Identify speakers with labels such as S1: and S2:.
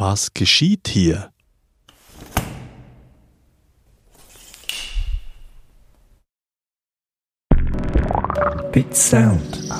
S1: Was geschieht hier?
S2: Bit Sound Audio.